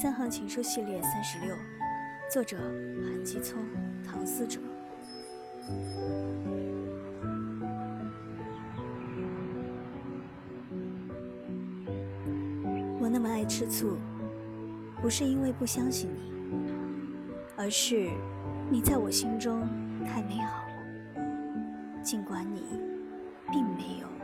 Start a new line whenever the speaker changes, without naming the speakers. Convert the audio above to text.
三行情书系列三十六，作者韩基聪、唐思哲。我那么爱吃醋，不是因为不相信你，而是你在我心中太美好。尽管你并没有。